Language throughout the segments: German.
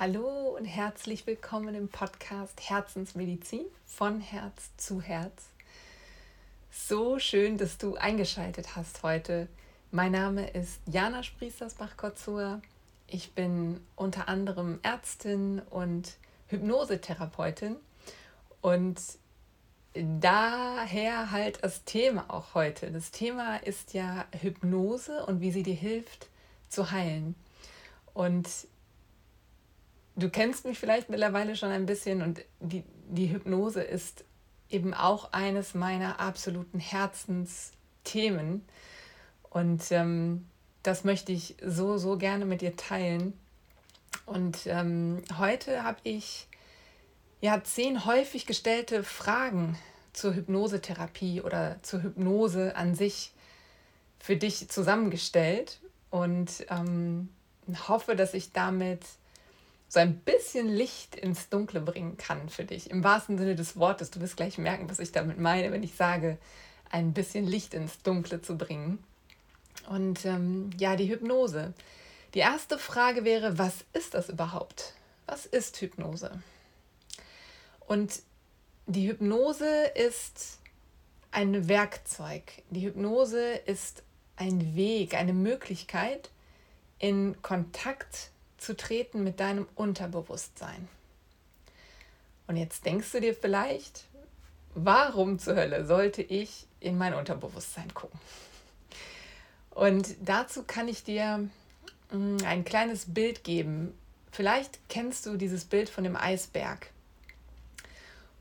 Hallo und herzlich willkommen im Podcast Herzensmedizin von Herz zu Herz. So schön, dass du eingeschaltet hast heute. Mein Name ist Jana Spriestersbach-Kotzur. Ich bin unter anderem Ärztin und Hypnosetherapeutin und daher halt das Thema auch heute. Das Thema ist ja Hypnose und wie sie dir hilft zu heilen. Und du kennst mich vielleicht mittlerweile schon ein bisschen und die, die Hypnose ist eben auch eines meiner absoluten Herzensthemen. Und ähm, das möchte ich so, so gerne mit dir teilen. Und ähm, heute habe ich ja zehn häufig gestellte Fragen zur Hypnosetherapie oder zur Hypnose an sich für dich zusammengestellt und ähm, hoffe, dass ich damit so ein bisschen Licht ins Dunkle bringen kann für dich. Im wahrsten Sinne des Wortes. Du wirst gleich merken, was ich damit meine, wenn ich sage, ein bisschen Licht ins Dunkle zu bringen. Und ähm, ja, die Hypnose. Die erste Frage wäre, was ist das überhaupt? Was ist Hypnose? Und die Hypnose ist ein Werkzeug. Die Hypnose ist ein Weg, eine Möglichkeit, in Kontakt zu treten mit deinem Unterbewusstsein. Und jetzt denkst du dir vielleicht, warum zur Hölle sollte ich in mein Unterbewusstsein gucken? Und dazu kann ich dir mm, ein kleines Bild geben. Vielleicht kennst du dieses Bild von dem Eisberg,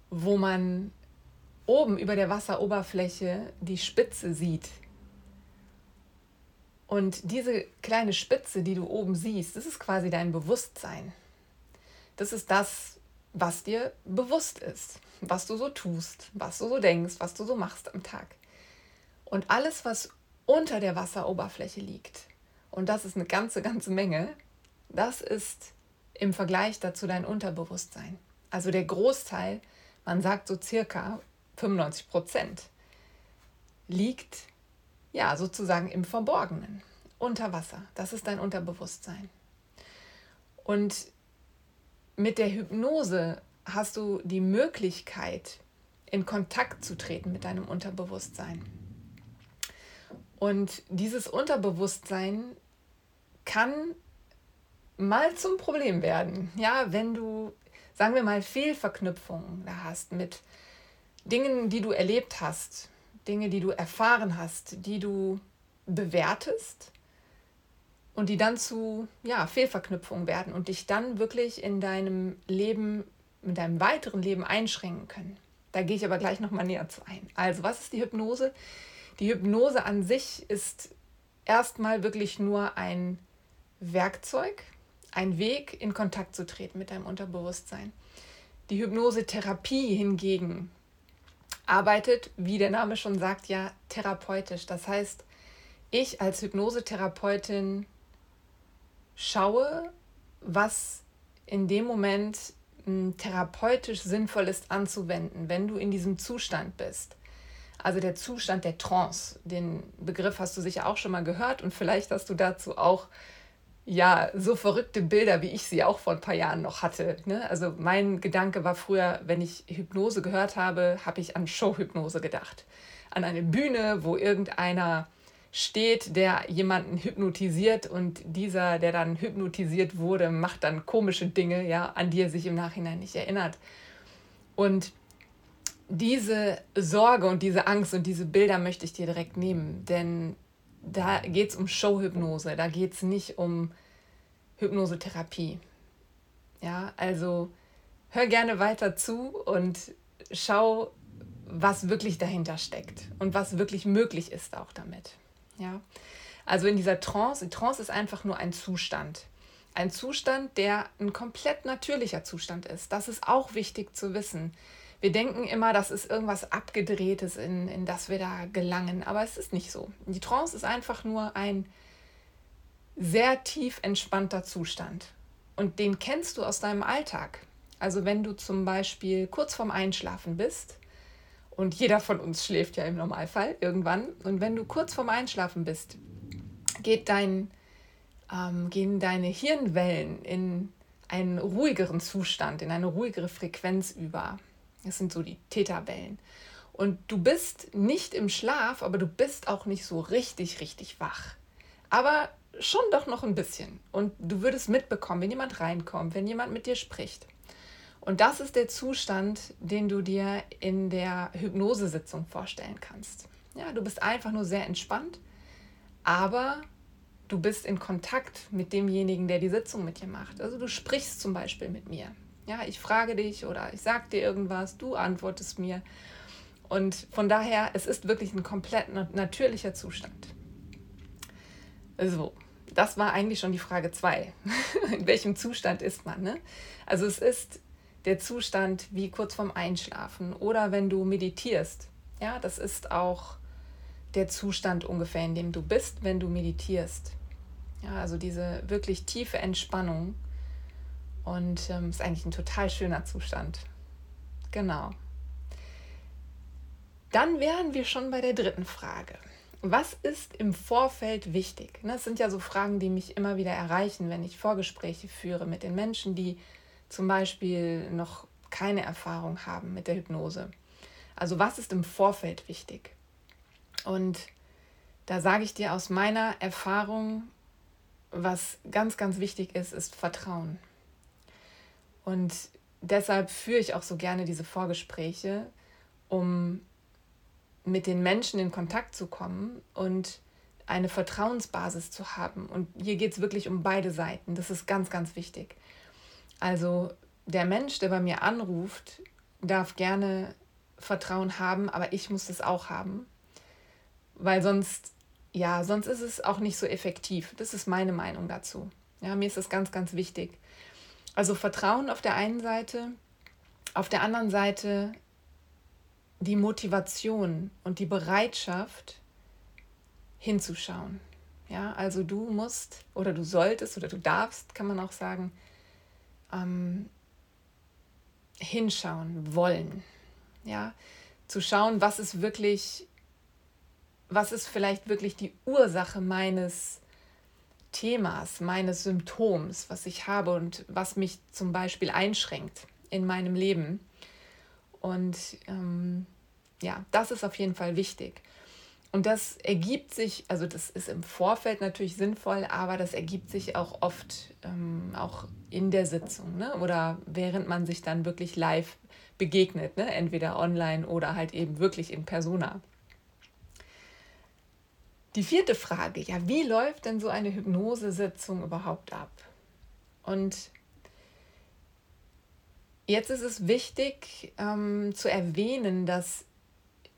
wo man oben über der Wasseroberfläche die Spitze sieht, und diese kleine Spitze, die du oben siehst, das ist quasi dein Bewusstsein. Das ist das, was dir bewusst ist, was du so tust, was du so denkst, was du so machst am Tag. Und alles, was unter der Wasseroberfläche liegt, und das ist eine ganze, ganze Menge, das ist im Vergleich dazu dein Unterbewusstsein. Also der Großteil, man sagt so circa 95 Prozent, liegt ja, sozusagen im Verborgenen, unter Wasser. Das ist dein Unterbewusstsein. Und mit der Hypnose hast du die Möglichkeit, in Kontakt zu treten mit deinem Unterbewusstsein. Und dieses Unterbewusstsein kann mal zum Problem werden. Ja, wenn du, sagen wir mal, Fehlverknüpfungen da hast mit Dingen, die du erlebt hast, Dinge, die du erfahren hast, die du bewertest und die dann zu ja, Fehlverknüpfungen werden und dich dann wirklich in deinem Leben, in deinem weiteren Leben einschränken können. Da gehe ich aber gleich nochmal näher zu ein. Also, was ist die Hypnose? Die Hypnose an sich ist erstmal wirklich nur ein Werkzeug, ein Weg, in Kontakt zu treten mit deinem Unterbewusstsein. Die Hypnosetherapie hingegen arbeitet, wie der Name schon sagt, ja therapeutisch. Das heißt, ich als Hypnosetherapeutin schaue, was in dem Moment hm, therapeutisch sinnvoll ist anzuwenden, wenn du in diesem Zustand bist. Also der Zustand der Trance, den Begriff hast du sicher auch schon mal gehört und vielleicht hast du dazu auch ja, so verrückte Bilder, wie ich sie auch vor ein paar Jahren noch hatte. Ne? Also mein Gedanke war früher, wenn ich Hypnose gehört habe, habe ich an Showhypnose gedacht. An eine Bühne, wo irgendeiner steht, der jemanden hypnotisiert und dieser, der dann hypnotisiert wurde, macht dann komische Dinge, ja, an die er sich im Nachhinein nicht erinnert. Und diese Sorge und diese Angst und diese Bilder möchte ich dir direkt nehmen, denn da geht es um Showhypnose, da geht es nicht um Hypnosetherapie. Ja, also hör gerne weiter zu und schau, was wirklich dahinter steckt und was wirklich möglich ist auch damit. Ja, also in dieser Trance, die Trance ist einfach nur ein Zustand. Ein Zustand, der ein komplett natürlicher Zustand ist. Das ist auch wichtig zu wissen. Wir denken immer, das ist irgendwas Abgedrehtes, in, in das wir da gelangen, aber es ist nicht so. Die Trance ist einfach nur ein sehr tief entspannter Zustand. Und den kennst du aus deinem Alltag. Also wenn du zum Beispiel kurz vorm Einschlafen bist, und jeder von uns schläft ja im Normalfall irgendwann, und wenn du kurz vorm Einschlafen bist, geht dein, ähm, gehen deine Hirnwellen in einen ruhigeren Zustand, in eine ruhigere Frequenz über. Das sind so die Täterwellen. Und du bist nicht im Schlaf, aber du bist auch nicht so richtig, richtig wach. Aber schon doch noch ein bisschen. Und du würdest mitbekommen, wenn jemand reinkommt, wenn jemand mit dir spricht. Und das ist der Zustand, den du dir in der Hypnosesitzung vorstellen kannst. Ja, du bist einfach nur sehr entspannt, aber du bist in Kontakt mit demjenigen, der die Sitzung mit dir macht. Also du sprichst zum Beispiel mit mir. Ja, ich frage dich oder ich sage dir irgendwas, du antwortest mir. Und von daher, es ist wirklich ein komplett natürlicher Zustand. So, das war eigentlich schon die Frage 2. In welchem Zustand ist man? Ne? Also es ist der Zustand wie kurz vorm Einschlafen oder wenn du meditierst. Ja, das ist auch der Zustand ungefähr, in dem du bist, wenn du meditierst. Ja, also diese wirklich tiefe Entspannung. Und ähm, ist eigentlich ein total schöner Zustand. Genau. Dann wären wir schon bei der dritten Frage. Was ist im Vorfeld wichtig? Das sind ja so Fragen, die mich immer wieder erreichen, wenn ich Vorgespräche führe mit den Menschen, die zum Beispiel noch keine Erfahrung haben mit der Hypnose. Also was ist im Vorfeld wichtig? Und da sage ich dir aus meiner Erfahrung, was ganz, ganz wichtig ist, ist Vertrauen. Und deshalb führe ich auch so gerne diese Vorgespräche, um mit den Menschen in Kontakt zu kommen und eine Vertrauensbasis zu haben. Und hier geht es wirklich um beide Seiten. Das ist ganz, ganz wichtig. Also der Mensch, der bei mir anruft, darf gerne Vertrauen haben, aber ich muss das auch haben, weil sonst, ja, sonst ist es auch nicht so effektiv. Das ist meine Meinung dazu. Ja, mir ist das ganz, ganz wichtig. Also Vertrauen auf der einen Seite, auf der anderen Seite die Motivation und die Bereitschaft hinzuschauen. Ja, also du musst oder du solltest oder du darfst, kann man auch sagen, ähm, hinschauen wollen. Ja, zu schauen, was ist wirklich, was ist vielleicht wirklich die Ursache meines Themas, meines Symptoms, was ich habe und was mich zum Beispiel einschränkt in meinem Leben. Und ähm, ja, das ist auf jeden Fall wichtig. Und das ergibt sich, also das ist im Vorfeld natürlich sinnvoll, aber das ergibt sich auch oft ähm, auch in der Sitzung ne? oder während man sich dann wirklich live begegnet, ne? entweder online oder halt eben wirklich in persona. Die vierte Frage, ja, wie läuft denn so eine Hypnosesitzung überhaupt ab? Und jetzt ist es wichtig ähm, zu erwähnen, dass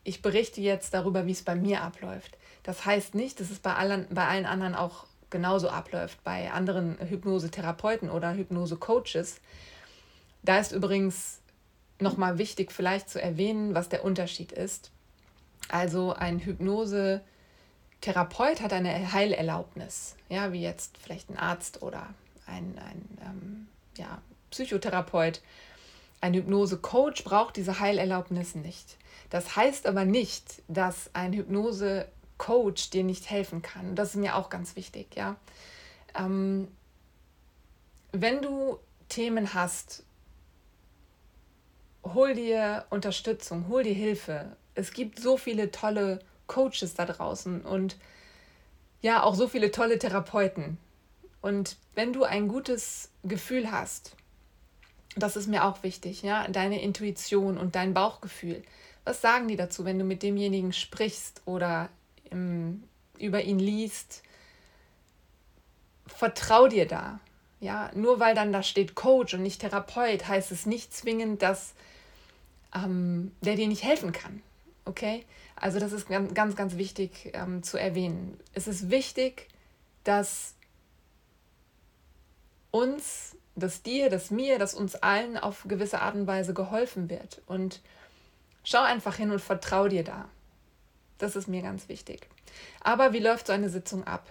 ich berichte jetzt darüber, wie es bei mir abläuft. Das heißt nicht, dass es bei allen, bei allen anderen auch genauso abläuft, bei anderen Hypnosetherapeuten oder Hypnose-Coaches. Da ist übrigens nochmal wichtig vielleicht zu erwähnen, was der Unterschied ist. Also ein Hypnose-Therapeut hat eine Heilerlaubnis, ja, wie jetzt vielleicht ein Arzt oder ein, ein ähm, ja, Psychotherapeut. Ein Hypnose-Coach braucht diese Heilerlaubnis nicht. Das heißt aber nicht, dass ein Hypnose-Coach dir nicht helfen kann. Das ist mir auch ganz wichtig, ja. Ähm, wenn du Themen hast, hol dir Unterstützung, hol dir Hilfe. Es gibt so viele tolle Coaches da draußen und ja, auch so viele tolle Therapeuten. Und wenn du ein gutes Gefühl hast, das ist mir auch wichtig, ja, deine Intuition und dein Bauchgefühl, was sagen die dazu, wenn du mit demjenigen sprichst oder im, über ihn liest? Vertrau dir da. Ja, nur weil dann da steht Coach und nicht Therapeut, heißt es nicht zwingend, dass ähm, der dir nicht helfen kann. Okay? Also das ist ganz, ganz, wichtig ähm, zu erwähnen. Es ist wichtig, dass uns, dass dir, dass mir, dass uns allen auf gewisse Art und Weise geholfen wird. Und Schau einfach hin und vertrau dir da. Das ist mir ganz wichtig. Aber wie läuft so eine Sitzung ab?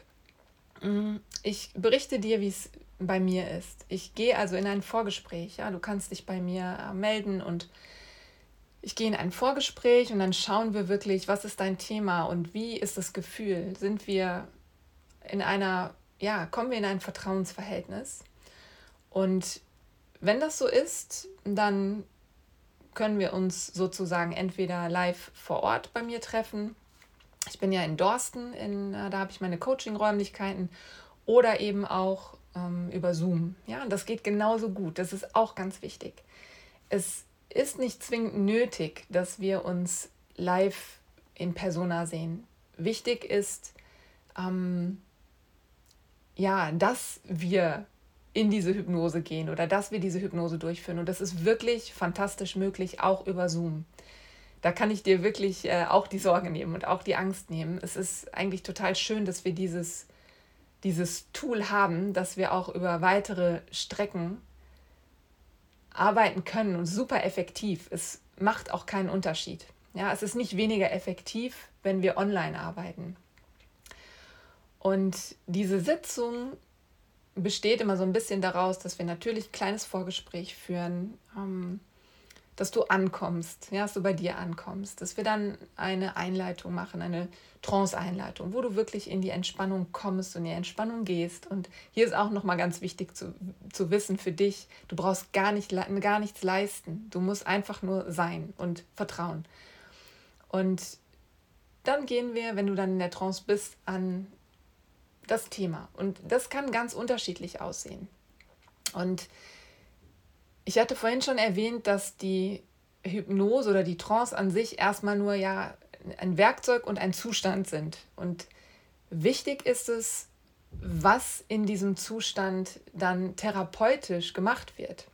Mm, ich berichte dir, wie es bei mir ist. Ich gehe also in ein Vorgespräch. Ja? Du kannst dich bei mir äh, melden und ich gehe in ein Vorgespräch und dann schauen wir wirklich, was ist dein Thema und wie ist das Gefühl? Sind wir in einer, ja, kommen wir in ein Vertrauensverhältnis? Und wenn das so ist, dann können wir uns sozusagen entweder live vor Ort bei mir treffen. Ich bin ja in Dorsten, in, äh, da habe ich meine Coaching-Räumlichkeiten oder eben auch ähm, über Zoom. Ja, und das geht genauso gut. Das ist auch ganz wichtig. Es ist nicht zwingend nötig, dass wir uns live in Persona sehen. Wichtig ist, ähm, ja, dass wir in diese Hypnose gehen oder dass wir diese Hypnose durchführen. Und das ist wirklich fantastisch möglich, auch über Zoom. Da kann ich dir wirklich äh, auch die Sorge nehmen und auch die Angst nehmen. Es ist eigentlich total schön, dass wir dieses, dieses Tool haben, dass wir auch über weitere Strecken arbeiten können und super effektiv. Es macht auch keinen Unterschied. Ja, es ist nicht weniger effektiv, wenn wir online arbeiten. Und diese Sitzung besteht immer so ein bisschen daraus, dass wir natürlich ein kleines Vorgespräch führen, ähm, dass du ankommst, ja, dass du bei dir ankommst, dass wir dann eine Einleitung machen, eine Trance-Einleitung, wo du wirklich in die Entspannung kommst und in die Entspannung gehst. Und hier ist auch nochmal ganz wichtig zu, zu wissen für dich, du brauchst gar, nicht, gar nichts leisten. Du musst einfach nur sein und vertrauen. Und dann gehen wir, wenn du dann in der Trance bist, an das Thema. Und das kann ganz unterschiedlich aussehen. Und ich hatte vorhin schon erwähnt, dass die Hypnose oder die Trance an sich erstmal nur ja ein Werkzeug und ein Zustand sind. Und wichtig ist es, was in diesem Zustand dann therapeutisch gemacht wird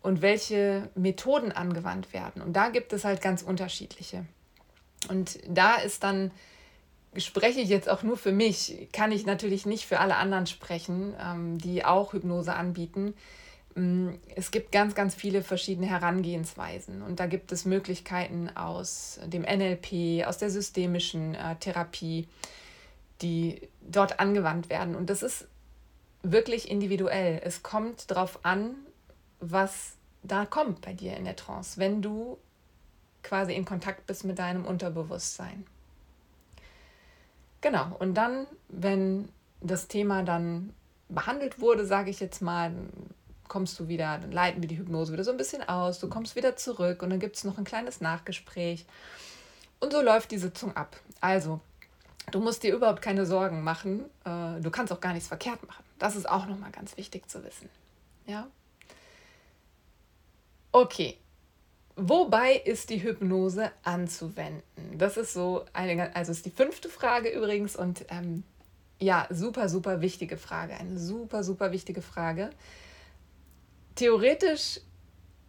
und welche Methoden angewandt werden. Und da gibt es halt ganz unterschiedliche. Und da ist dann spreche ich jetzt auch nur für mich, kann ich natürlich nicht für alle anderen sprechen, ähm, die auch Hypnose anbieten. Mm, es gibt ganz, ganz viele verschiedene Herangehensweisen und da gibt es Möglichkeiten aus dem NLP, aus der systemischen äh, Therapie, die dort angewandt werden. Und das ist wirklich individuell. Es kommt darauf an, was da kommt bei dir in der Trance, wenn du quasi in Kontakt bist mit deinem Unterbewusstsein. Genau, und dann, wenn das Thema dann behandelt wurde, sage ich jetzt mal, kommst du wieder, dann leiten wir die Hypnose wieder so ein bisschen aus, du kommst wieder zurück und dann gibt es noch ein kleines Nachgespräch. Und so läuft die Sitzung ab. Also, du musst dir überhaupt keine Sorgen machen. Äh, du kannst auch gar nichts verkehrt machen. Das ist auch nochmal ganz wichtig zu wissen. Ja? Okay, Wobei ist die Hypnose anzuwenden? Das ist so eine, also ist die fünfte Frage übrigens und ähm, ja, super, super wichtige Frage. Eine super, super wichtige Frage. Theoretisch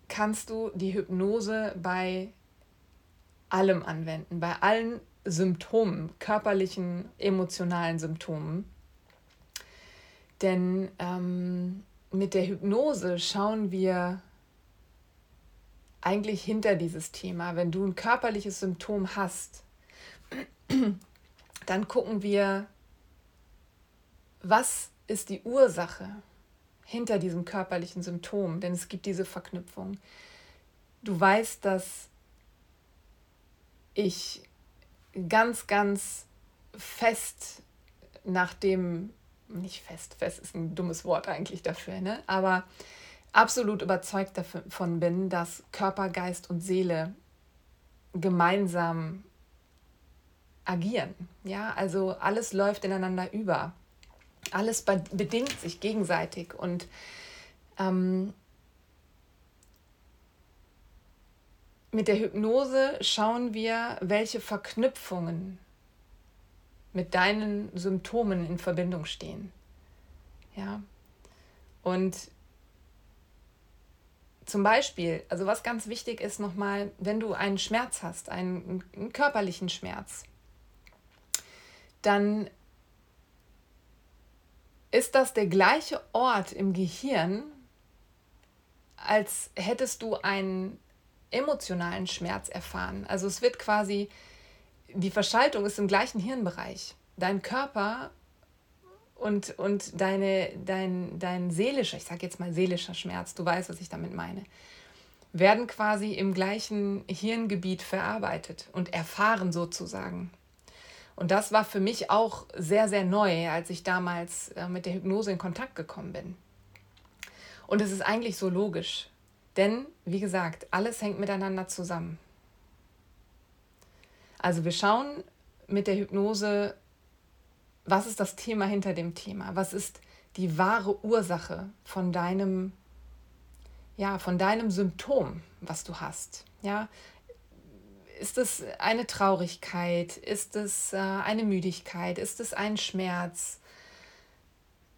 kannst du die Hypnose bei allem anwenden, bei allen Symptomen, körperlichen, emotionalen Symptomen. Denn ähm, mit der Hypnose schauen wir eigentlich hinter dieses Thema. Wenn du ein körperliches Symptom hast, dann gucken wir, was ist die Ursache hinter diesem körperlichen Symptom, denn es gibt diese Verknüpfung. Du weißt, dass ich ganz, ganz fest nach dem, nicht fest, fest ist ein dummes Wort eigentlich dafür, ne? aber absolut überzeugt davon bin, dass Körper, Geist und Seele gemeinsam agieren. Ja, also alles läuft ineinander über. Alles bedingt sich gegenseitig und ähm, mit der Hypnose schauen wir, welche Verknüpfungen mit deinen Symptomen in Verbindung stehen. Ja. Und zum Beispiel, also was ganz wichtig ist nochmal, wenn du einen Schmerz hast, einen, einen körperlichen Schmerz, dann ist das der gleiche Ort im Gehirn, als hättest du einen emotionalen Schmerz erfahren. Also es wird quasi, die Verschaltung ist im gleichen Hirnbereich. Dein Körper und, und deine, dein, dein seelischer, ich sage jetzt mal seelischer Schmerz, du weißt, was ich damit meine, werden quasi im gleichen Hirngebiet verarbeitet und erfahren sozusagen. Und das war für mich auch sehr, sehr neu, als ich damals äh, mit der Hypnose in Kontakt gekommen bin. Und es ist eigentlich so logisch, denn wie gesagt, alles hängt miteinander zusammen. Also wir schauen mit der Hypnose, was ist das Thema hinter dem Thema? Was ist die wahre Ursache von deinem ja, von deinem Symptom, was du hast? Ja, ist es eine Traurigkeit? Ist es äh, eine Müdigkeit? Ist es ein Schmerz?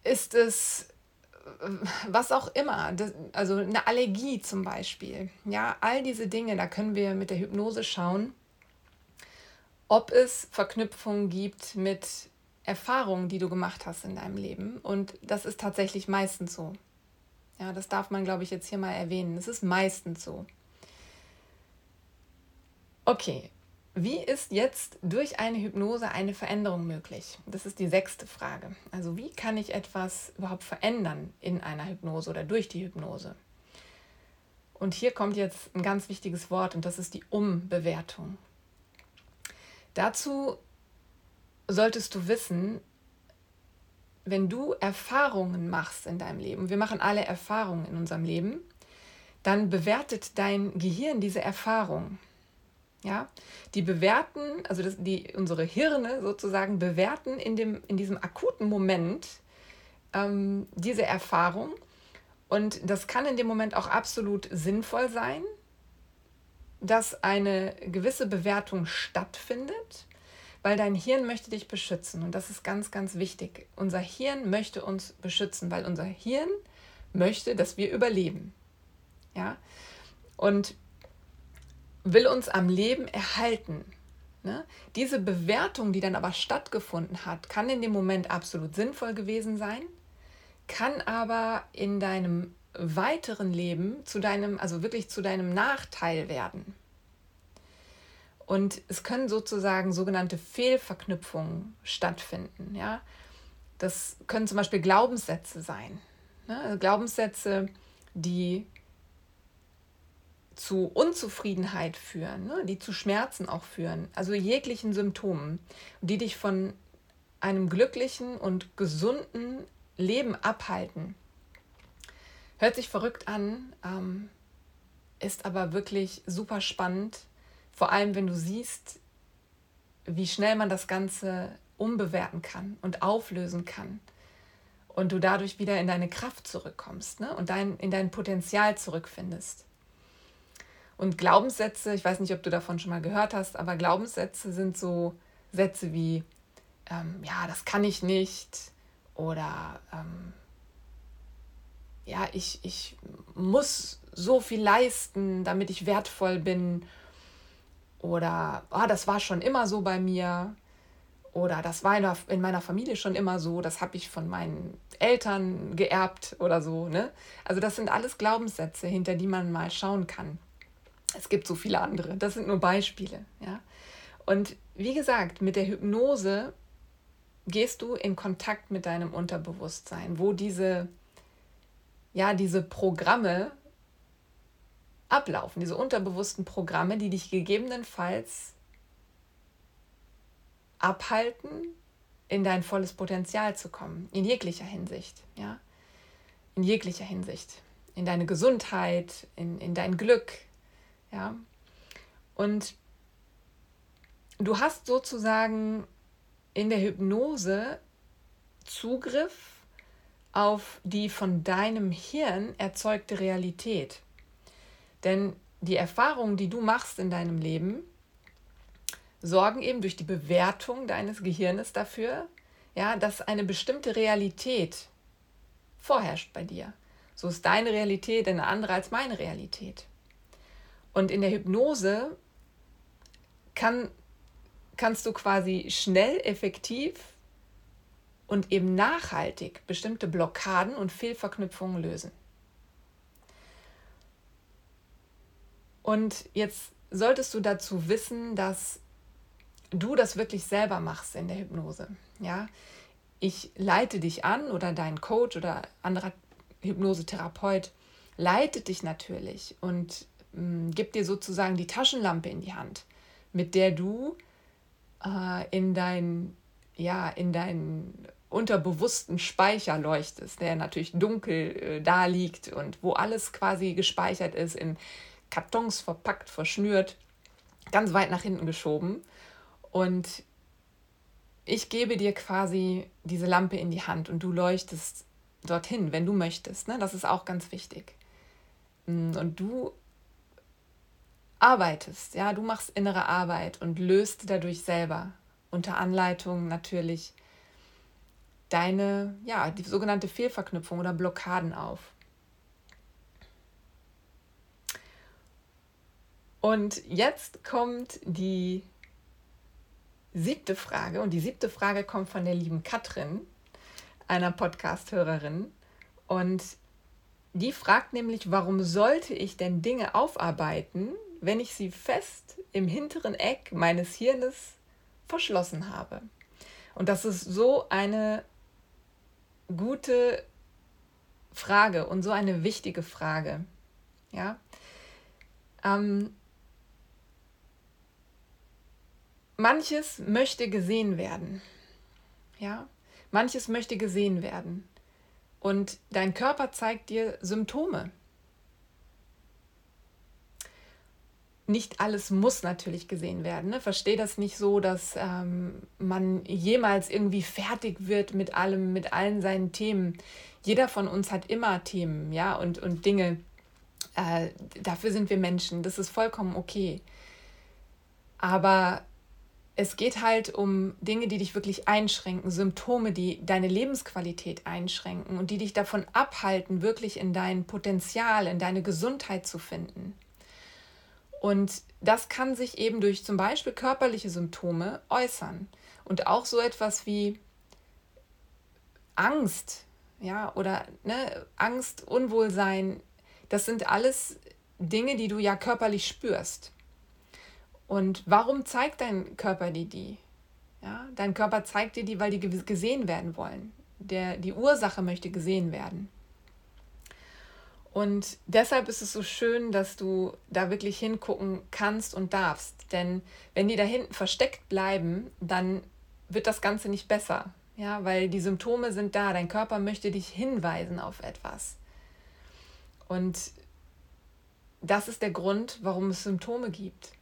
Ist es äh, was auch immer, also eine Allergie zum Beispiel. Ja, all diese Dinge, da können wir mit der Hypnose schauen, ob es Verknüpfungen gibt mit Erfahrungen, die du gemacht hast in deinem Leben. Und das ist tatsächlich meistens so. Ja, das darf man, glaube ich, jetzt hier mal erwähnen. Es ist meistens so. Okay, wie ist jetzt durch eine Hypnose eine Veränderung möglich? Das ist die sechste Frage. Also wie kann ich etwas überhaupt verändern in einer Hypnose oder durch die Hypnose? Und hier kommt jetzt ein ganz wichtiges Wort und das ist die Umbewertung. Dazu solltest du wissen, wenn du Erfahrungen machst in deinem Leben, wir machen alle Erfahrungen in unserem Leben, dann bewertet dein Gehirn diese Erfahrung. Ja, die bewerten, also das, die, unsere Hirne sozusagen bewerten in, dem, in diesem akuten Moment ähm, diese Erfahrung. Und das kann in dem Moment auch absolut sinnvoll sein, dass eine gewisse Bewertung stattfindet, weil dein Hirn möchte dich beschützen. Und das ist ganz, ganz wichtig. Unser Hirn möchte uns beschützen, weil unser Hirn möchte, dass wir überleben. Ja, und will uns am Leben erhalten. Ne? Diese Bewertung, die dann aber stattgefunden hat, kann in dem Moment absolut sinnvoll gewesen sein, kann aber in deinem weiteren Leben zu deinem, also wirklich zu deinem Nachteil werden. Und es können sozusagen sogenannte Fehlverknüpfungen stattfinden. Ja? Das können zum Beispiel Glaubenssätze sein. Ne? Glaubenssätze, die zu Unzufriedenheit führen, ne? die zu Schmerzen auch führen, also jeglichen Symptomen, die dich von einem glücklichen und gesunden Leben abhalten. Hört sich verrückt an, ähm, ist aber wirklich super spannend, vor allem wenn du siehst, wie schnell man das Ganze umbewerten kann und auflösen kann und du dadurch wieder in deine Kraft zurückkommst ne? und dein, in dein Potenzial zurückfindest. Und Glaubenssätze, ich weiß nicht, ob du davon schon mal gehört hast, aber Glaubenssätze sind so Sätze wie, ähm, ja, das kann ich nicht oder ähm, ja, ich, ich muss so viel leisten, damit ich wertvoll bin oder oh, das war schon immer so bei mir oder das war in meiner Familie schon immer so, das habe ich von meinen Eltern geerbt oder so. Ne? Also das sind alles Glaubenssätze, hinter die man mal schauen kann. Es gibt so viele andere. Das sind nur Beispiele. Ja? Und wie gesagt, mit der Hypnose gehst du in Kontakt mit deinem Unterbewusstsein, wo diese, ja, diese Programme ablaufen, diese unterbewussten Programme, die dich gegebenenfalls abhalten, in dein volles Potenzial zu kommen, in jeglicher Hinsicht, ja, in jeglicher Hinsicht, in deine Gesundheit, in, in dein Glück, ja. Und du hast sozusagen in der Hypnose Zugriff auf die von deinem Hirn erzeugte Realität. Denn die Erfahrungen, die du machst in deinem Leben, sorgen eben durch die Bewertung deines Gehirnes dafür, ja, dass eine bestimmte Realität vorherrscht bei dir. So ist deine Realität eine andere als meine Realität. Und in der Hypnose kann, kannst du quasi schnell, effektiv und eben nachhaltig bestimmte Blockaden und Fehlverknüpfungen lösen. Und jetzt solltest du dazu wissen, dass du das wirklich selber machst in der Hypnose. Ja, ich leite dich an oder dein Coach oder anderer Hypnosetherapeut leitet dich natürlich und gibt dir sozusagen die Taschenlampe in die Hand, mit der du äh, in dein, ja, in dein unterbewussten Speicher leuchtest, der natürlich dunkel äh, da liegt und wo alles quasi gespeichert ist, in Kartons verpackt, verschnürt, ganz weit nach hinten geschoben. Und ich gebe dir quasi diese Lampe in die Hand und du leuchtest dorthin, wenn du möchtest. Ne? Das ist auch ganz wichtig. Mm, und du arbeitest, ja, du machst innere Arbeit und löst dadurch selber unter Anleitung natürlich deine, ja, die sogenannte Fehlverknüpfung oder Blockaden auf. Und jetzt kommt die siebte Frage. Und die siebte Frage kommt von der lieben Katrin, einer Podcast-Hörerin. Und die fragt nämlich, warum sollte ich denn Dinge aufarbeiten, wenn ich sie fest im hinteren Eck meines Hirnes verschlossen habe? Und das ist so eine gute Frage und so eine wichtige Frage. Ja. Ähm, manches möchte gesehen werden. Ja. Manches möchte gesehen werden. Und dein Körper zeigt dir Symptome. Nicht alles muss natürlich gesehen werden. Ne? Verstehe das nicht so, dass ähm, man jemals irgendwie fertig wird mit allem, mit allen seinen Themen. Jeder von uns hat immer Themen, ja, und, und Dinge. Äh, dafür sind wir Menschen. Das ist vollkommen okay. Aber es geht halt um Dinge, die dich wirklich einschränken, Symptome, die deine Lebensqualität einschränken und die dich davon abhalten, wirklich in dein Potenzial, in deine Gesundheit zu finden. Und das kann sich eben durch zum Beispiel körperliche Symptome äußern. Und auch so etwas wie Angst, ja, oder ne, Angst, Unwohlsein, das sind alles Dinge, die du ja körperlich spürst. Und warum zeigt dein Körper dir die? Ja, dein Körper zeigt dir die, weil die gesehen werden wollen. Der, die Ursache möchte gesehen werden. Und deshalb ist es so schön, dass du da wirklich hingucken kannst und darfst. Denn wenn die da hinten versteckt bleiben, dann wird das Ganze nicht besser. Ja, weil die Symptome sind da. Dein Körper möchte dich hinweisen auf etwas. Und das ist der Grund, warum es Symptome gibt.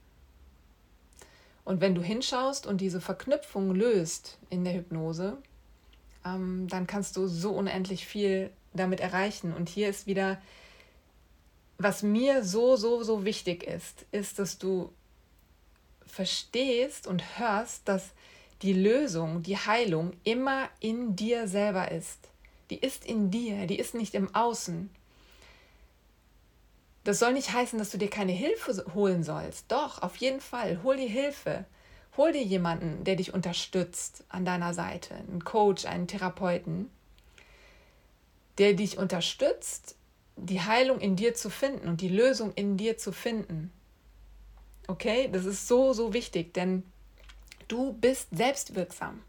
Und wenn du hinschaust und diese Verknüpfung löst in der Hypnose, ähm, dann kannst du so unendlich viel damit erreichen. Und hier ist wieder was mir so, so, so wichtig ist, ist, dass du verstehst und hörst, dass die Lösung, die Heilung immer in dir selber ist. Die ist in dir, die ist nicht im Außen. Das soll nicht heißen, dass du dir keine Hilfe holen sollst. Doch, auf jeden Fall, hol dir Hilfe. Hol dir jemanden, der dich unterstützt an deiner Seite, einen Coach, einen Therapeuten, der dich unterstützt, die Heilung in dir zu finden und die Lösung in dir zu finden. Okay, das ist so, so wichtig, denn du bist selbstwirksam.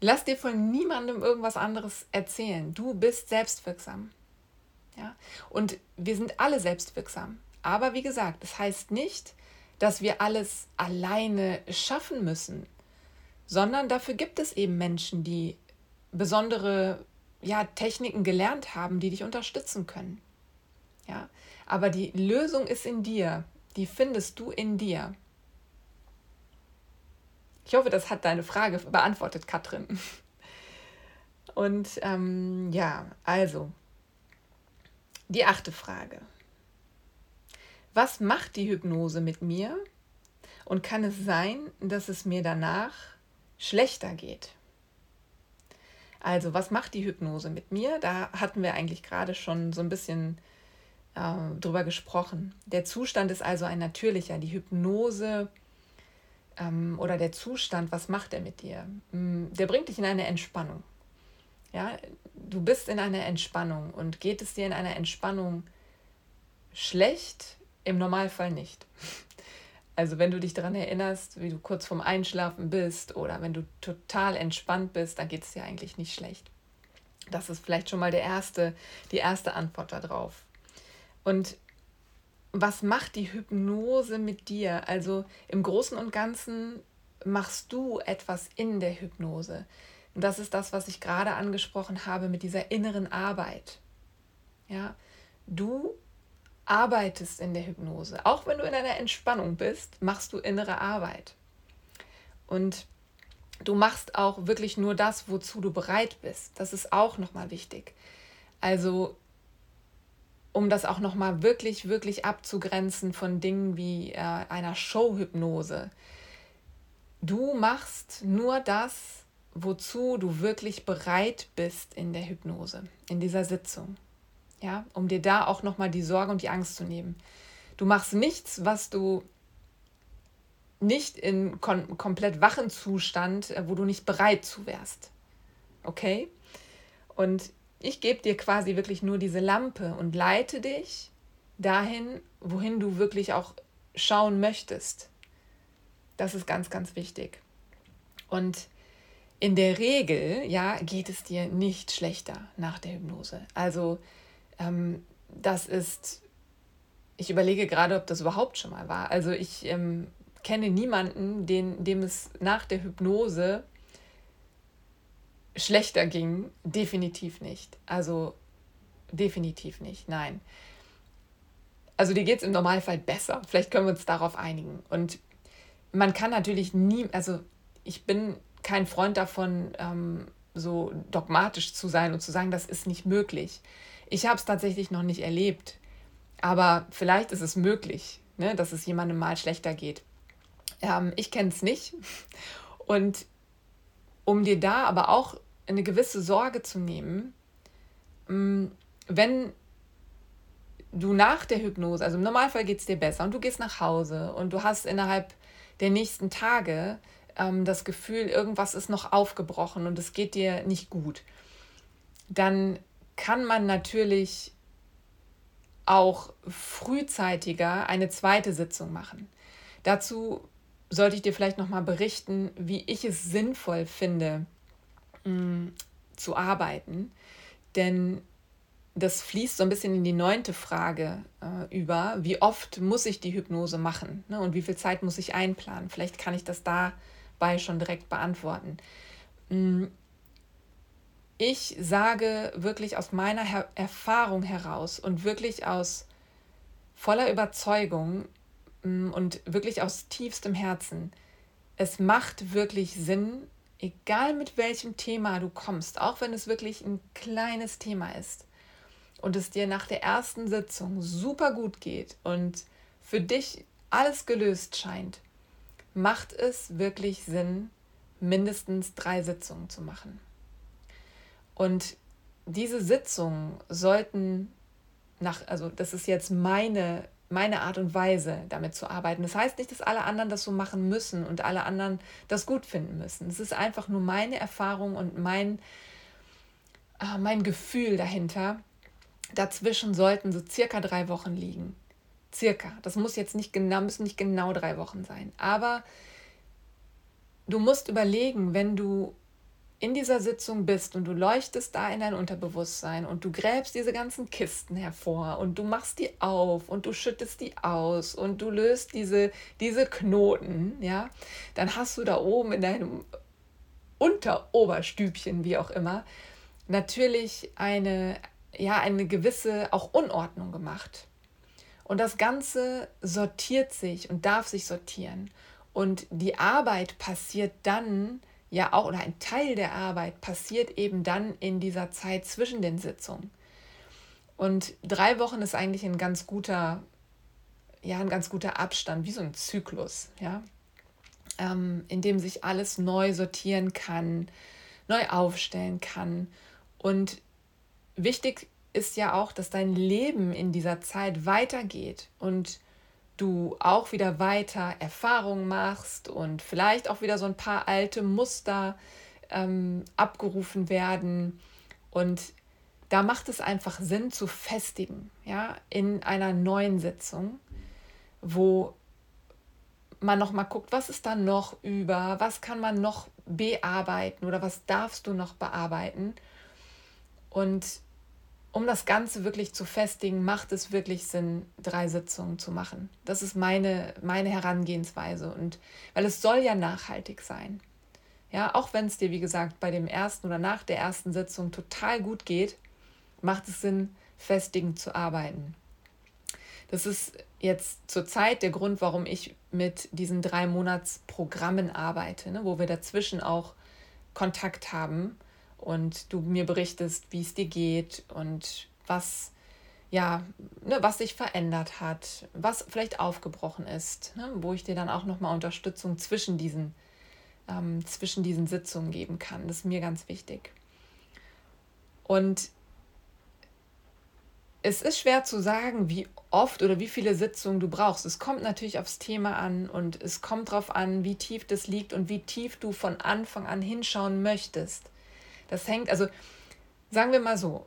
Lass dir von niemandem irgendwas anderes erzählen. Du bist selbstwirksam. Ja? Und wir sind alle selbstwirksam. Aber wie gesagt, das heißt nicht, dass wir alles alleine schaffen müssen, sondern dafür gibt es eben Menschen, die besondere ja, Techniken gelernt haben, die dich unterstützen können. Ja, aber die Lösung ist in dir. Die findest du in dir. Ich hoffe, das hat deine Frage beantwortet, Katrin. Und ähm, ja, also die achte Frage. Was macht die Hypnose mit mir? Und kann es sein, dass es mir danach schlechter geht? Also, was macht die Hypnose mit mir? Da hatten wir eigentlich gerade schon so ein bisschen äh, drüber gesprochen. Der Zustand ist also ein natürlicher. Die Hypnose ähm, oder der Zustand, was macht er mit dir? Mm, der bringt dich in eine Entspannung. Ja, du bist in einer Entspannung und geht es dir in einer Entspannung schlecht? Im Normalfall nicht. Also wenn du dich daran erinnerst, wie du kurz vorm Einschlafen bist oder wenn du total entspannt bist, dann geht es dir eigentlich nicht schlecht. Das ist vielleicht schon mal der erste, die erste Antwort darauf. Und was macht die Hypnose mit dir? Also im Großen und Ganzen machst du etwas in der Hypnose. Und das ist das, was ich gerade angesprochen habe mit dieser inneren Arbeit. Ja, du arbeitest in der Hypnose. Auch wenn du in einer Entspannung bist, machst du innere Arbeit. Und du machst auch wirklich nur das, wozu du bereit bist. Das ist auch nochmal wichtig. Also, um das auch nochmal wirklich, wirklich abzugrenzen von Dingen wie äh, einer Showhypnose. Du machst nur das, wozu du wirklich bereit bist in der Hypnose, in dieser Sitzung. Ja, um dir da auch nochmal die Sorge und die Angst zu nehmen. Du machst nichts, was du nicht in kom komplett wachen Zustand, äh, wo du nicht bereit zu wärst. Okay? Und ich gebe dir quasi wirklich nur diese Lampe und leite dich dahin, wohin du wirklich auch schauen möchtest. Das ist ganz, ganz wichtig. Und in der Regel, ja, geht es dir nicht schlechter nach der Hypnose. Also ähm, das ist, ich überlege gerade, ob das überhaupt schon mal war. Also ich ähm, kenne niemanden, den, dem es nach der Hypnose schlechter ging. Definitiv nicht. Also definitiv nicht, nein. Also dir geht es im Normalfall besser. Vielleicht können wir uns darauf einigen. Und man kann natürlich nie, also ich bin kein Freund davon, ähm, so dogmatisch zu sein und zu sagen, das ist nicht möglich. Ich habe es tatsächlich noch nicht erlebt, aber vielleicht ist es möglich, ne, dass es jemandem mal schlechter geht. Ähm, ich kenne es nicht. Und um dir da aber auch eine gewisse Sorge zu nehmen, mm, wenn du nach der Hypnose, also im Normalfall geht es dir besser und du gehst nach Hause und du hast innerhalb der nächsten Tage ähm, das Gefühl, irgendwas ist noch aufgebrochen und es geht dir nicht gut, dann kann man natürlich auch frühzeitiger eine zweite Sitzung machen. Dazu sollte ich dir vielleicht noch mal berichten, wie ich es sinnvoll finde, mh, mm, zu arbeiten. Denn das fließt so ein bisschen in die neunte Frage äh, über, wie oft muss ich die Hypnose machen ne, und wie viel Zeit muss ich einplanen. Vielleicht kann ich das dabei schon direkt beantworten. Ich sage wirklich aus meiner Her Erfahrung heraus und wirklich aus voller Überzeugung, Mm, und wirklich aus tiefstem Herzen, es macht wirklich Sinn, egal mit welchem Thema du kommst, auch wenn es wirklich ein kleines Thema ist und es dir nach der ersten Sitzung super gut geht und für dich alles gelöst scheint, macht es wirklich Sinn, mindestens drei Sitzungen zu machen. Und diese Sitzungen sollten nach, also das ist jetzt meine meine Art und Weise, damit zu arbeiten. Das heißt nicht, dass alle anderen das so machen müssen und alle anderen das gut finden müssen. Es ist einfach nur meine Erfahrung und mein, äh, mein Gefühl dahinter. Dazwischen sollten so circa drei Wochen liegen. Circa. Das muss jetzt nicht genau, müssen nicht genau drei Wochen sein. Aber du musst überlegen, wenn du in dieser Sitzung bist und du leuchtest da in dein Unterbewusstsein und du gräbst diese ganzen Kisten hervor und du machst die auf und du schüttest die aus und du löst diese, diese Knoten, ja, dann hast du da oben in deinem Unteroberstübchen, wie auch immer, natürlich eine, ja, eine gewisse auch Unordnung gemacht. Und das Ganze sortiert sich und darf sich sortieren. Und die Arbeit passiert dann, ja auch oder ein Teil der Arbeit passiert eben dann in dieser Zeit zwischen den Sitzungen. Und drei Wochen ist eigentlich ein ganz guter, ja, ein ganz guter Abstand, wie so ein Zyklus, ja, ähm, in dem sich alles neu sortieren kann, neu aufstellen kann. Und wichtig ist ja auch, dass dein Leben in dieser Zeit weitergeht und du auch wieder weiter Erfahrungen machst und vielleicht auch wieder so ein paar alte Muster ähm, abgerufen werden. Und da macht es einfach Sinn zu festigen, ja, in einer neuen Sitzung, wo man noch mal guckt, was ist da noch über, was kann man noch bearbeiten oder was darfst du noch bearbeiten. Und um das Ganze wirklich zu festigen, macht es wirklich Sinn, drei Sitzungen zu machen. Das ist meine, meine Herangehensweise. Und weil es soll ja nachhaltig sein. Ja, auch wenn es dir, wie gesagt, bei dem ersten oder nach der ersten Sitzung total gut geht, macht es Sinn, festigend zu arbeiten. Das ist jetzt zurzeit der Grund, warum ich mit diesen drei Monatsprogrammen arbeite, ne, wo wir dazwischen auch Kontakt haben und du mir berichtest, wie es dir geht und was ja, ne, was sich verändert hat, was vielleicht aufgebrochen ist, ne, wo ich dir dann auch nochmal Unterstützung zwischen diesen, ähm, zwischen diesen Sitzungen geben kann. Das ist mir ganz wichtig. Und es ist schwer zu sagen, wie oft oder wie viele Sitzungen du brauchst. Es kommt natürlich aufs Thema an und es kommt darauf an, wie tief das liegt und wie tief du von Anfang an hinschauen möchtest. Das hängt, also sagen wir mal so,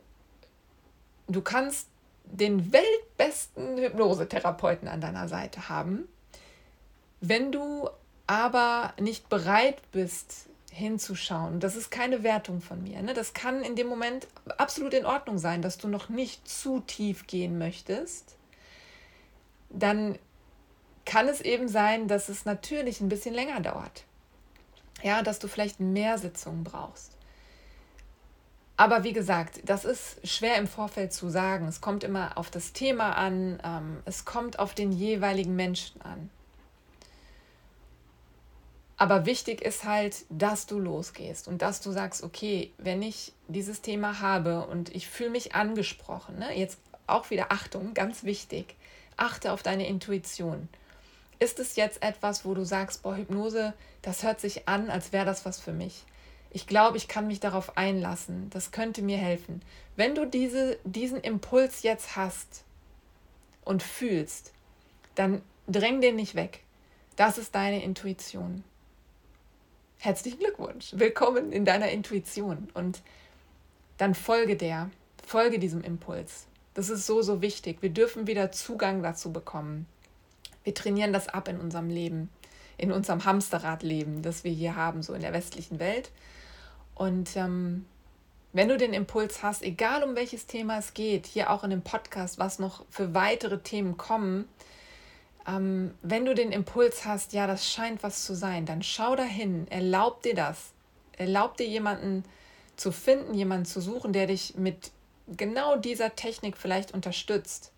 du kannst den weltbesten Hypnosetherapeuten an deiner Seite haben, wenn du aber nicht bereit bist, hinzuschauen. Das ist keine Wertung von mir. Ne? Das kann in dem Moment absolut in Ordnung sein, dass du noch nicht zu tief gehen möchtest. Dann kann es eben sein, dass es natürlich ein bisschen länger dauert. Ja, dass du vielleicht mehr Sitzungen brauchst. Aber wie gesagt, das ist schwer im Vorfeld zu sagen. Es kommt immer auf das Thema an, ähm, es kommt auf den jeweiligen Menschen an. Aber wichtig ist halt, dass du losgehst und dass du sagst, okay, wenn ich dieses Thema habe und ich fühle mich angesprochen, ne, jetzt auch wieder Achtung, ganz wichtig, achte auf deine Intuition. Ist es jetzt etwas, wo du sagst, boah, Hypnose, das hört sich an, als wäre das was für mich? Ich glaube, ich kann mich darauf einlassen. Das könnte mir helfen. Wenn du diese, diesen Impuls jetzt hast und fühlst, dann dräng den nicht weg. Das ist deine Intuition. Herzlichen Glückwunsch. Willkommen in deiner Intuition. Und dann folge der, folge diesem Impuls. Das ist so, so wichtig. Wir dürfen wieder Zugang dazu bekommen. Wir trainieren das ab in unserem Leben, in unserem Hamsterradleben, das wir hier haben, so in der westlichen Welt. Und ähm, wenn du den Impuls hast, egal um welches Thema es geht, hier auch in dem Podcast, was noch für weitere Themen kommen, ähm, wenn du den Impuls hast, ja, das scheint was zu sein, dann schau dahin, erlaub dir das. Erlaub dir jemanden zu finden, jemanden zu suchen, der dich mit genau dieser Technik vielleicht unterstützt.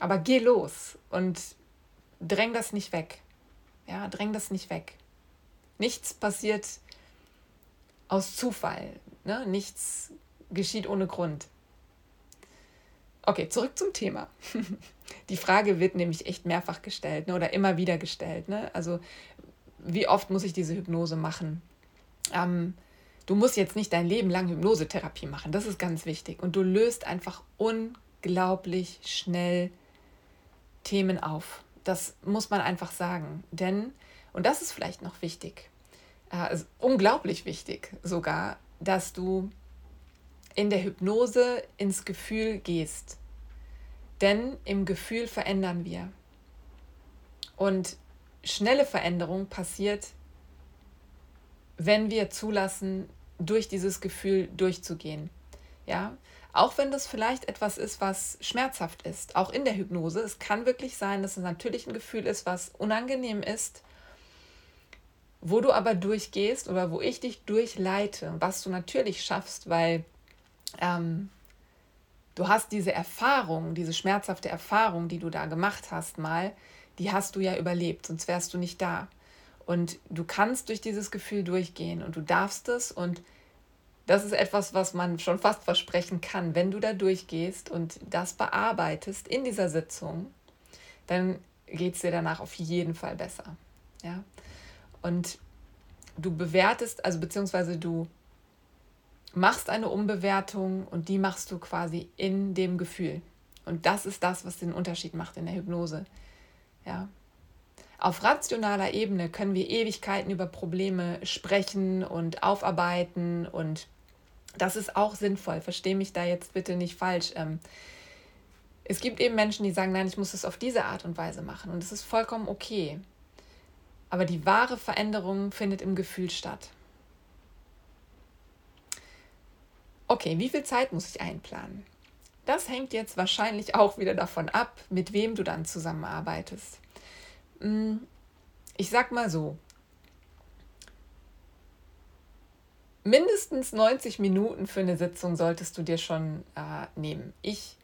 Aber geh los und dräng das nicht weg. Ja, dräng das nicht weg. Nichts passiert aus Zufall. Ne? Nichts geschieht ohne Grund. Okay, zurück zum Thema. Die Frage wird nämlich echt mehrfach gestellt ne, oder immer wieder gestellt. Ne? Also wie oft muss ich diese Hypnose machen? Ähm, du musst jetzt nicht dein Leben lang Hypnosetherapie machen, das ist ganz wichtig. Und du löst einfach unglaublich schnell Themen auf. Das muss man einfach sagen. Denn, und das ist vielleicht noch wichtig, äh, unglaublich wichtig sogar, dass du in der Hypnose ins Gefühl gehst. Denn im Gefühl verändern wir. Und schnelle Veränderung passiert, wenn wir zulassen, durch dieses Gefühl durchzugehen. Ja, auch wenn das vielleicht etwas ist, was schmerzhaft ist, auch in der Hypnose. Es kann wirklich sein, dass es natürlich ein Gefühl ist, was unangenehm ist, wo du aber durchgehst oder wo ich dich durchleite, was du natürlich schaffst, weil ähm, du hast diese Erfahrung, diese schmerzhafte Erfahrung, die du da gemacht hast, mal, die hast du ja überlebt, sonst wärst du nicht da. Und du kannst durch dieses Gefühl durchgehen und du darfst es und das ist etwas, was man schon fast versprechen kann. Wenn du da durchgehst und das bearbeitest in dieser Sitzung, dann geht es dir danach auf jeden Fall besser. Ja? Und du bewertest, also beziehungsweise du machst eine Umbewertung und die machst du quasi in dem Gefühl. Und das ist das, was den Unterschied macht in der Hypnose. Ja. Auf rationaler Ebene können wir Ewigkeiten über Probleme sprechen und aufarbeiten und das ist auch sinnvoll. Verstehe mich da jetzt bitte nicht falsch. Ähm, es gibt eben Menschen, die sagen, nein, ich muss es auf diese Art und Weise machen und es ist vollkommen okay. Aber die wahre Veränderung findet im Gefühl statt. Okay, wie viel Zeit muss ich einplanen? Das hängt jetzt wahrscheinlich auch wieder davon ab, mit wem du dann zusammenarbeitest. Hm, ich sag mal so, mindestens 90 Minuten für eine Sitzung solltest du dir schon äh, nehmen. Ich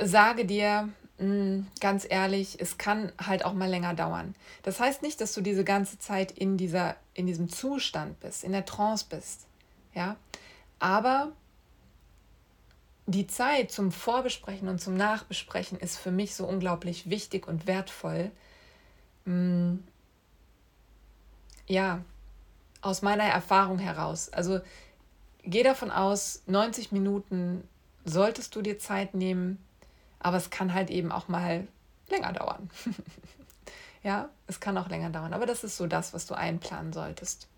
sage dir mh, hm, ganz ehrlich, es kann halt auch mal länger dauern. Das heißt nicht, dass du diese ganze Zeit in, dieser, in diesem Zustand bist, in der Trance bist. Ja? Aber die Zeit zum Vorbesprechen und zum Nachbesprechen ist für mich so unglaublich wichtig und wertvoll. Mh, hm, ja, aus meiner Erfahrung heraus. Also geh davon aus, 90 Minuten solltest du dir Zeit nehmen, aber es kann halt eben auch mal länger dauern. ja, es kann auch länger dauern, aber das ist so das, was du einplanen solltest.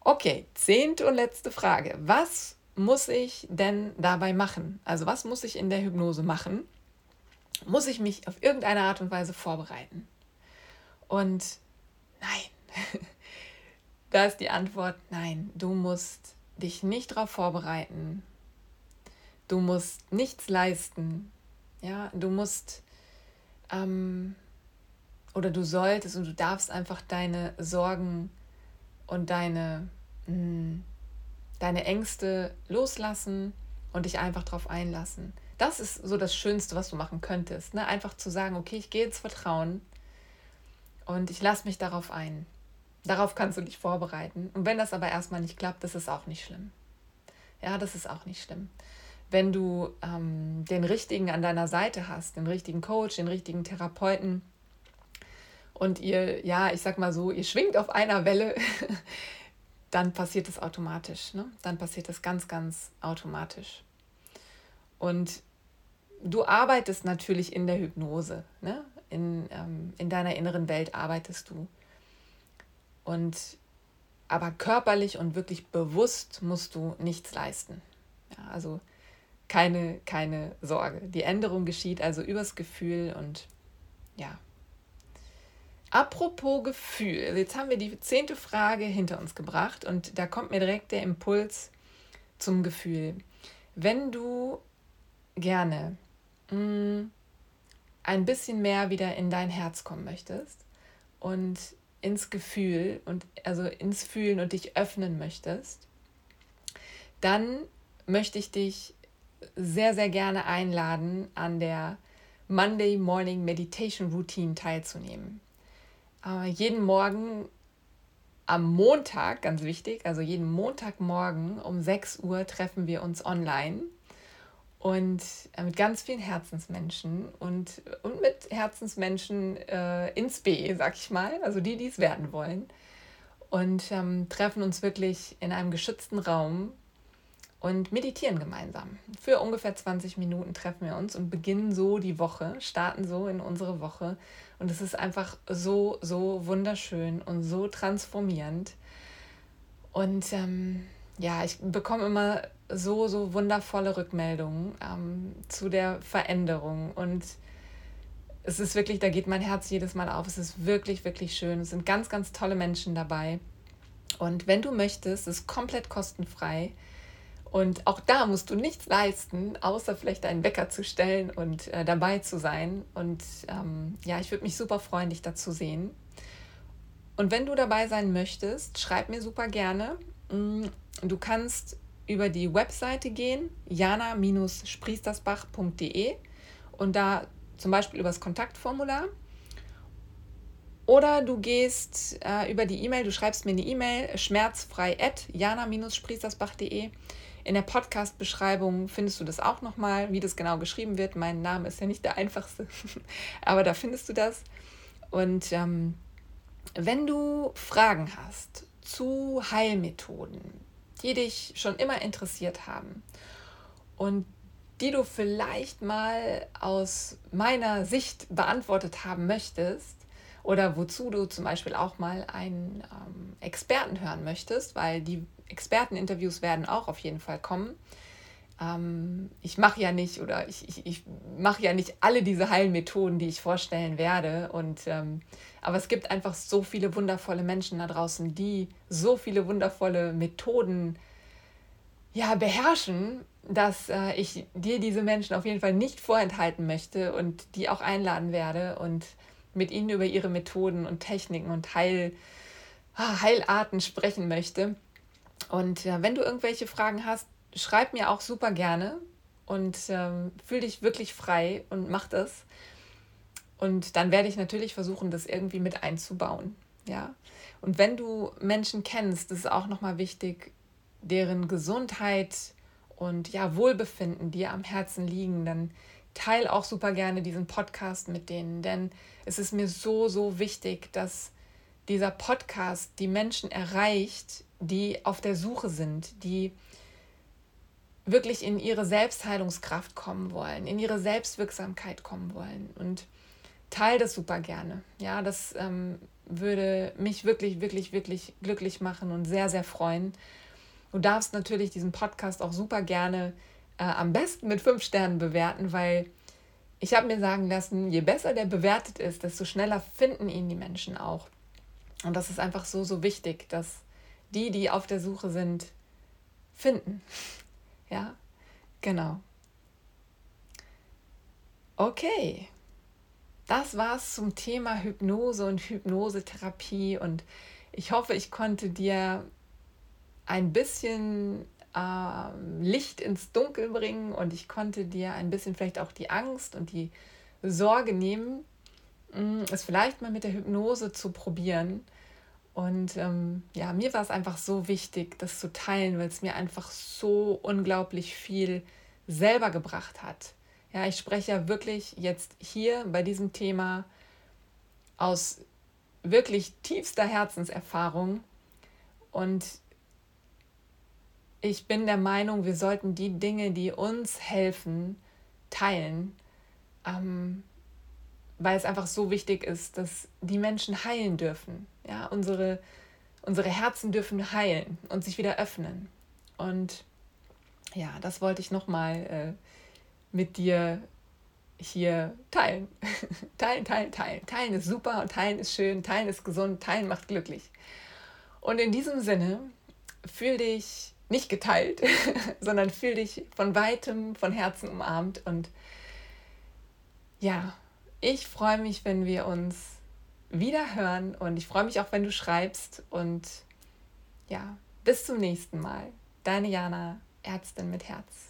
Okay, zehnte und letzte Frage. Was muss ich denn dabei machen? Also was muss ich in der Hypnose machen? Muss ich mich auf irgendeine Art und Weise vorbereiten? Und nein. da ist die Antwort nein. Du musst dich nicht darauf vorbereiten. Du musst nichts leisten. Ja, du musst ähm, oder du solltest und du darfst einfach deine Sorgen und deine, mh, hm, deine Ängste loslassen und dich einfach darauf einlassen. Das ist so das Schönste, was du machen könntest. Ne? Einfach zu sagen, okay, ich gehe ins Vertrauen und ich lasse mich darauf ein. Darauf kannst du dich vorbereiten. Und wenn das aber erstmal nicht klappt, das ist auch nicht schlimm. Ja, das ist auch nicht schlimm. Wenn du ähm, den richtigen an deiner Seite hast, den richtigen Coach, den richtigen Therapeuten und ihr, ja, ich sag mal so, ihr schwingt auf einer Welle, dann passiert es automatisch. Ne? Dann passiert es ganz, ganz automatisch. Und du arbeitest natürlich in der Hypnose. Ne? in, ähm, in deiner inneren Welt arbeitest du. Und aber körperlich und wirklich bewusst musst du nichts leisten. Ja, also keine, keine Sorge. Die Änderung geschieht also übers Gefühl und ja. Apropos Gefühl, jetzt haben wir die zehnte Frage hinter uns gebracht und da kommt mir direkt der Impuls zum Gefühl. Wenn du gerne mh, mm, ein bisschen mehr wieder in dein Herz kommen möchtest und ins Gefühl und also ins Fühlen und dich öffnen möchtest, dann möchte ich dich sehr, sehr gerne einladen, an der Monday Morning Meditation Routine teilzunehmen. Äh, jeden Morgen am Montag, ganz wichtig, also jeden Montagmorgen um 6 Uhr treffen wir uns online und äh, mit ganz vielen Herzensmenschen und, und mit Herzensmenschen äh, ins B, sag ich mal, also die, die es werden wollen. Und ähm, treffen uns wirklich in einem geschützten Raum und meditieren gemeinsam. Für ungefähr 20 Minuten treffen wir uns und beginnen so die Woche, starten so in unsere Woche. Und es ist einfach so, so wunderschön und so transformierend. Und ähm, ja, ich bekomme immer so, so wundervolle Rückmeldungen ähm, zu der Veränderung. Und es ist wirklich, da geht mein Herz jedes Mal auf. Es ist wirklich, wirklich schön. Es sind ganz, ganz tolle Menschen dabei. Und wenn du möchtest, ist komplett kostenfrei. Und auch da musst du nichts leisten, außer vielleicht einen Wecker zu stellen und äh, dabei zu sein. Und ähm, ja, ich würde mich super freuen, dich da zu sehen. Und wenn du dabei sein möchtest, schreib mir super gerne. Du kannst über die Webseite gehen, jana-spriestersbach.de und da zum Beispiel über das Kontaktformular. Oder du gehst äh, über die E-Mail, du schreibst mir eine E-Mail, schmerzfrei at jana-spriestersbach.de. In der Podcast-Beschreibung findest du das auch nochmal, wie das genau geschrieben wird. Mein Name ist ja nicht der einfachste, aber da findest du das. Und ähm, wenn du Fragen hast zu Heilmethoden, die dich schon immer interessiert haben und die du vielleicht mal aus meiner Sicht beantwortet haben möchtest oder wozu du zum Beispiel auch mal einen ähm, Experten hören möchtest, weil die Experteninterviews werden auch auf jeden Fall kommen. Ähm, ich mache ja nicht oder ich, ich, ich mache ja nicht alle diese Heilmethoden, die ich vorstellen werde. Und, ähm, aber es gibt einfach so viele wundervolle Menschen da draußen, die so viele wundervolle Methoden ja, beherrschen, dass äh, ich dir diese Menschen auf jeden Fall nicht vorenthalten möchte und die auch einladen werde und mit ihnen über ihre Methoden und Techniken und Heil, ah, Heilarten sprechen möchte. Und äh, wenn du irgendwelche Fragen hast, schreib mir auch super gerne und ähm, fühl dich wirklich frei und mach das. Und dann werde ich natürlich versuchen, das irgendwie mit einzubauen. Ja. Und wenn du Menschen kennst, ist auch nochmal wichtig, deren Gesundheit und ja, Wohlbefinden dir am Herzen liegen, dann teile auch super gerne diesen Podcast mit denen, denn es ist mir so, so wichtig, dass dieser Podcast die Menschen erreicht, die auf der Suche sind, die wirklich in ihre Selbstheilungskraft kommen wollen, in ihre Selbstwirksamkeit kommen wollen. Und teile das super gerne. Ja, das ähm, würde mich wirklich, wirklich, wirklich glücklich machen und sehr, sehr freuen. Du darfst natürlich diesen Podcast auch super gerne äh, am besten mit fünf Sternen bewerten, weil ich habe mir sagen lassen, je besser der bewertet ist, desto schneller finden ihn die Menschen auch. Und das ist einfach so, so wichtig, dass die, die auf der Suche sind, finden. Ja, genau. Okay, das war's zum Thema Hypnose und Hypnosetherapie und ich hoffe, ich konnte dir ein bisschen äh, Licht ins Dunkel bringen und ich konnte dir ein bisschen vielleicht auch die Angst und die Sorge nehmen, mm, es vielleicht mal mit der Hypnose zu probieren. Und ähm, ja, mir war es einfach so wichtig, das zu teilen, weil es mir einfach so unglaublich viel selber gebracht hat. Ja, ich spreche ja wirklich jetzt hier bei diesem Thema aus wirklich tiefster Herzenserfahrung und ich bin der Meinung, wir sollten die Dinge, die uns helfen, teilen, ähm, weil es einfach so wichtig ist, dass die Menschen heilen dürfen. Ja, unsere, unsere Herzen dürfen heilen und sich wieder öffnen. Und ja, das wollte ich nochmal äh, mit dir hier teilen. teilen, teilen, teilen. Teilen ist super und teilen ist schön, teilen ist gesund, teilen macht glücklich. Und in diesem Sinne, fühl dich nicht geteilt, sondern fühl dich von weitem, von Herzen umarmt. Und ja, ich freue mich, wenn wir uns wieder hören und ich freue mich auch, wenn du schreibst. Und ja, bis zum nächsten Mal. Deine Jana, Ärztin mit Herz.